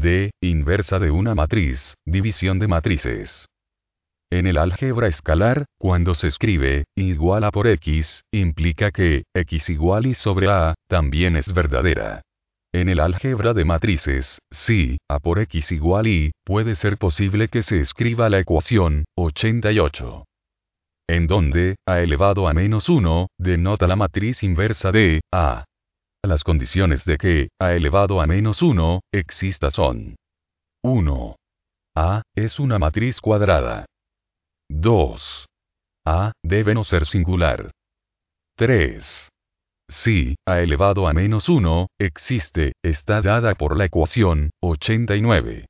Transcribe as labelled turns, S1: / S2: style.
S1: D. Inversa de una matriz, división de matrices. En el álgebra escalar, cuando se escribe, igual a por x, implica que, x igual y sobre a, también es verdadera. En el álgebra de matrices, si, a por x igual y, puede ser posible que se escriba la ecuación, 88. En donde, a elevado a menos 1, denota la matriz inversa de, a. Las condiciones de que, a elevado a menos 1, exista son. 1. A, es una matriz cuadrada. 2. A, debe no ser singular. 3. Si, a elevado a menos 1, existe, está dada por la ecuación, 89.